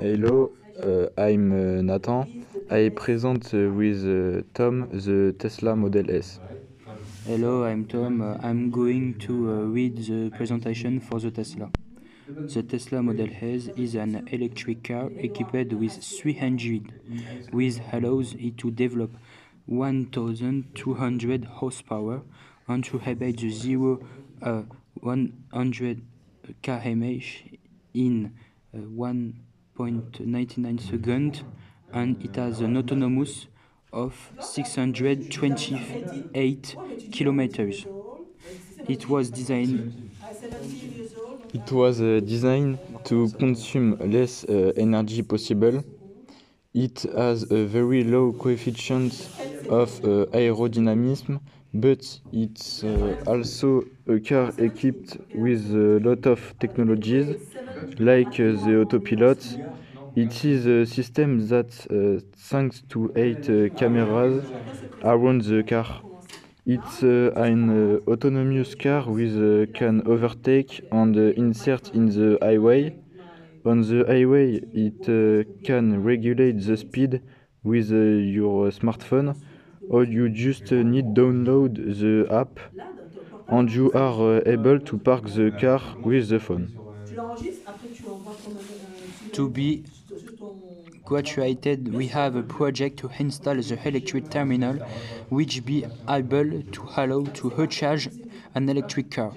Hello, uh, I'm uh, Nathan. I present uh, with uh, Tom the Tesla Model S. Hello, I'm Tom. Uh, I'm going to uh, read the presentation for the Tesla. The Tesla Model S is an electric car equipped with three engines, which allows it to develop 1,200 horsepower and to abate the 0 uh, 100 km/h in uh, 1.99 seconds, and it has an autonomous of 628 kilometers. It was designed It was uh, designed to consume less uh, energy possible. It has a very low coefficient of uh, aerodynamism, but it's uh, also a car equipped with a lot of technologies, like uh, the autopilot. It is a system that, uh, thanks to eight uh, cameras around the car, it's uh, an uh, autonomous car with uh, can overtake and insert in the highway. On the highway, it can regulate the speed with your smartphone, or you just need download the app, and you are able to park the car with the phone. To be graduated. We have a project to install the electric terminal, which be able to allow to recharge an electric car.